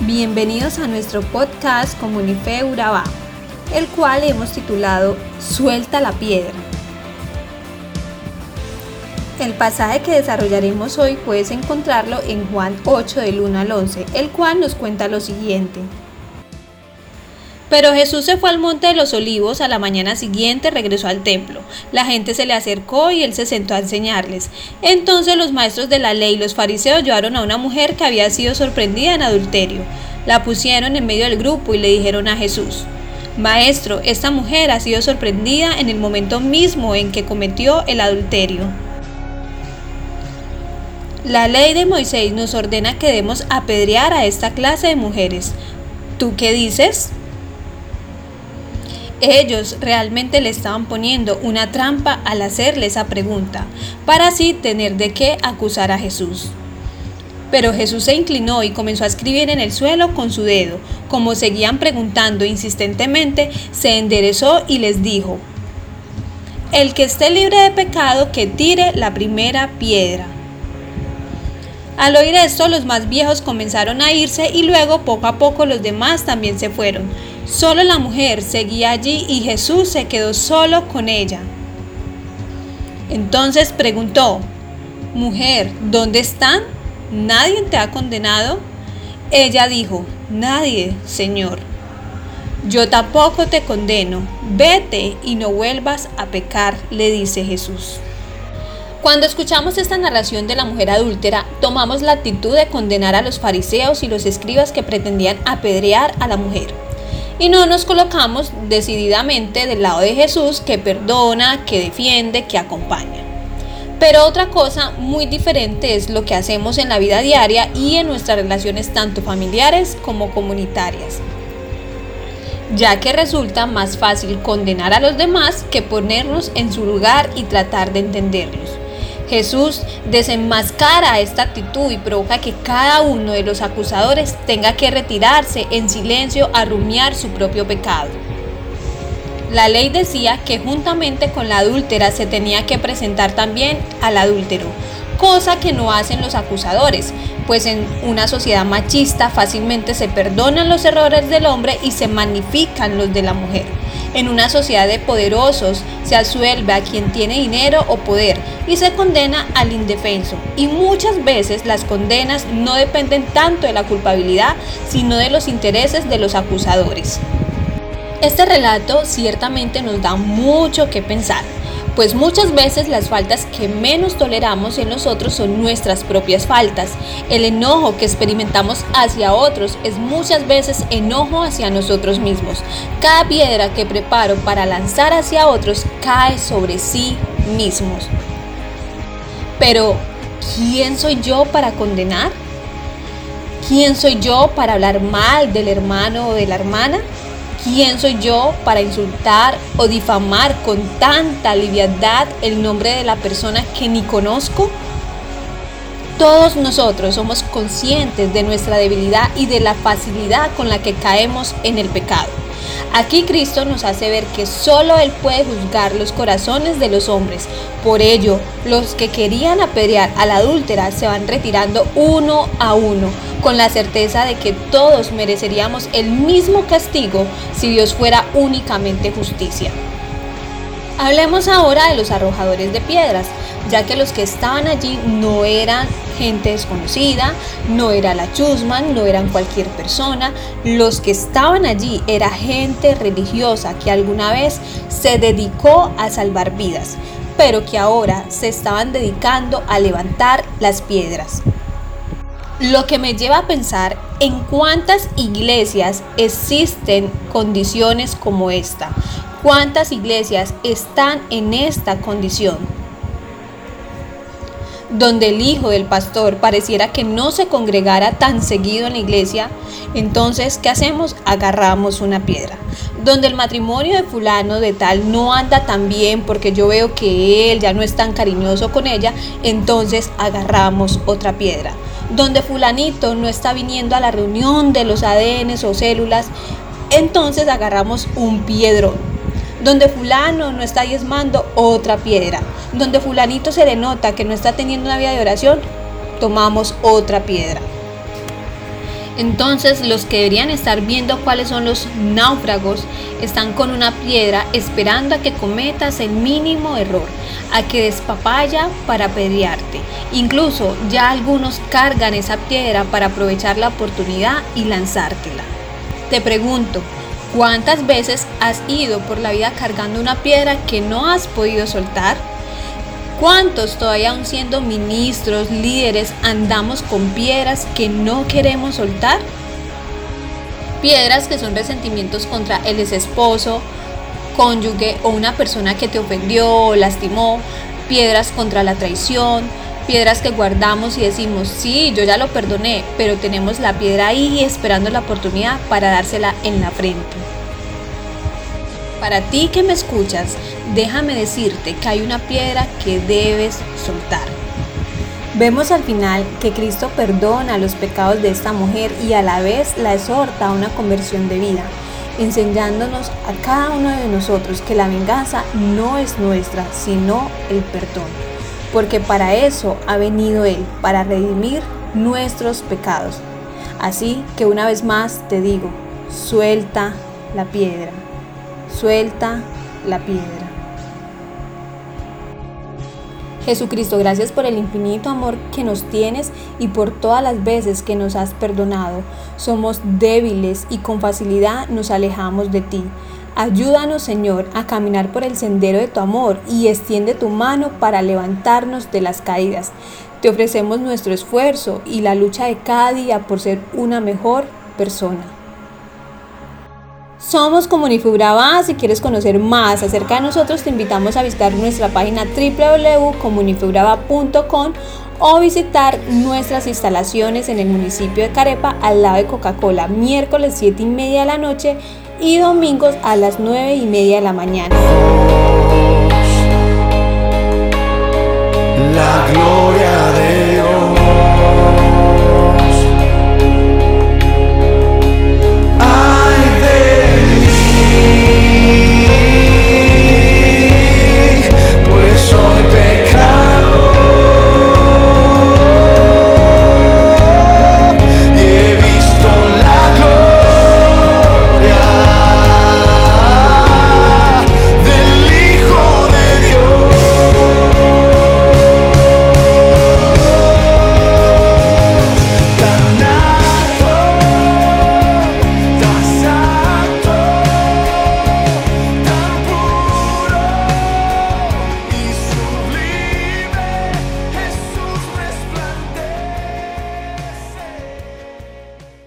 Bienvenidos a nuestro podcast Comunife Urabá, el cual hemos titulado Suelta la piedra. El pasaje que desarrollaremos hoy puedes encontrarlo en Juan 8 del 1 al 11, el cual nos cuenta lo siguiente. Pero Jesús se fue al monte de los olivos, a la mañana siguiente regresó al templo. La gente se le acercó y él se sentó a enseñarles. Entonces los maestros de la ley y los fariseos llevaron a una mujer que había sido sorprendida en adulterio. La pusieron en medio del grupo y le dijeron a Jesús, Maestro, esta mujer ha sido sorprendida en el momento mismo en que cometió el adulterio. La ley de Moisés nos ordena que debemos apedrear a esta clase de mujeres. ¿Tú qué dices? Ellos realmente le estaban poniendo una trampa al hacerle esa pregunta, para así tener de qué acusar a Jesús. Pero Jesús se inclinó y comenzó a escribir en el suelo con su dedo. Como seguían preguntando insistentemente, se enderezó y les dijo, El que esté libre de pecado, que tire la primera piedra. Al oír esto, los más viejos comenzaron a irse y luego poco a poco los demás también se fueron. Solo la mujer seguía allí y Jesús se quedó solo con ella. Entonces preguntó, Mujer, ¿dónde están? ¿Nadie te ha condenado? Ella dijo, Nadie, Señor. Yo tampoco te condeno. Vete y no vuelvas a pecar, le dice Jesús. Cuando escuchamos esta narración de la mujer adúltera, tomamos la actitud de condenar a los fariseos y los escribas que pretendían apedrear a la mujer y no nos colocamos decididamente del lado de Jesús que perdona, que defiende, que acompaña. Pero otra cosa muy diferente es lo que hacemos en la vida diaria y en nuestras relaciones tanto familiares como comunitarias. Ya que resulta más fácil condenar a los demás que ponernos en su lugar y tratar de entenderlos. Jesús desenmascara esta actitud y provoca que cada uno de los acusadores tenga que retirarse en silencio a rumiar su propio pecado. La ley decía que juntamente con la adúltera se tenía que presentar también al adúltero, cosa que no hacen los acusadores, pues en una sociedad machista fácilmente se perdonan los errores del hombre y se magnifican los de la mujer. En una sociedad de poderosos se asuelve a quien tiene dinero o poder y se condena al indefenso. Y muchas veces las condenas no dependen tanto de la culpabilidad, sino de los intereses de los acusadores. Este relato ciertamente nos da mucho que pensar pues muchas veces las faltas que menos toleramos en nosotros son nuestras propias faltas. El enojo que experimentamos hacia otros es muchas veces enojo hacia nosotros mismos. Cada piedra que preparo para lanzar hacia otros cae sobre sí mismos. Pero, ¿quién soy yo para condenar? ¿Quién soy yo para hablar mal del hermano o de la hermana? ¿Quién soy yo para insultar o difamar con tanta liviandad el nombre de la persona que ni conozco? Todos nosotros somos conscientes de nuestra debilidad y de la facilidad con la que caemos en el pecado. Aquí Cristo nos hace ver que solo Él puede juzgar los corazones de los hombres. Por ello, los que querían apedrear a la adúltera se van retirando uno a uno, con la certeza de que todos mereceríamos el mismo castigo si Dios fuera únicamente justicia. Hablemos ahora de los arrojadores de piedras, ya que los que estaban allí no eran gente desconocida, no era la chusman, no eran cualquier persona, los que estaban allí era gente religiosa que alguna vez se dedicó a salvar vidas, pero que ahora se estaban dedicando a levantar las piedras. Lo que me lleva a pensar en cuántas iglesias existen condiciones como esta, cuántas iglesias están en esta condición donde el hijo del pastor pareciera que no se congregara tan seguido en la iglesia, entonces, ¿qué hacemos? Agarramos una piedra. Donde el matrimonio de fulano de tal no anda tan bien porque yo veo que él ya no es tan cariñoso con ella, entonces agarramos otra piedra. Donde fulanito no está viniendo a la reunión de los ADNs o células, entonces agarramos un piedrón donde fulano no está diezmando, otra piedra. Donde fulanito se le nota que no está teniendo una vida de oración, tomamos otra piedra. Entonces los que deberían estar viendo cuáles son los náufragos están con una piedra esperando a que cometas el mínimo error, a que despapaya para pelearte. Incluso ya algunos cargan esa piedra para aprovechar la oportunidad y lanzártela. Te pregunto, ¿cuántas veces has ido por la vida cargando una piedra que no has podido soltar? ¿Cuántos todavía aún siendo ministros, líderes, andamos con piedras que no queremos soltar? Piedras que son resentimientos contra el ex esposo, cónyuge o una persona que te ofendió o lastimó, piedras contra la traición, piedras que guardamos y decimos, sí, yo ya lo perdoné, pero tenemos la piedra ahí esperando la oportunidad para dársela en la frente. Para ti que me escuchas, déjame decirte que hay una piedra que debes soltar. Vemos al final que Cristo perdona los pecados de esta mujer y a la vez la exhorta a una conversión de vida, enseñándonos a cada uno de nosotros que la venganza no es nuestra, sino el perdón. Porque para eso ha venido Él, para redimir nuestros pecados. Así que una vez más te digo, suelta la piedra suelta la piedra. Jesucristo, gracias por el infinito amor que nos tienes y por todas las veces que nos has perdonado. Somos débiles y con facilidad nos alejamos de ti. Ayúdanos, Señor, a caminar por el sendero de tu amor y extiende tu mano para levantarnos de las caídas. Te ofrecemos nuestro esfuerzo y la lucha de cada día por ser una mejor persona. Somos Comunifibraba. Si quieres conocer más acerca de nosotros, te invitamos a visitar nuestra página www.comunifibraba.com o visitar nuestras instalaciones en el municipio de Carepa al lado de Coca-Cola, miércoles 7 y media de la noche y domingos a las 9 y media de la mañana. La gloria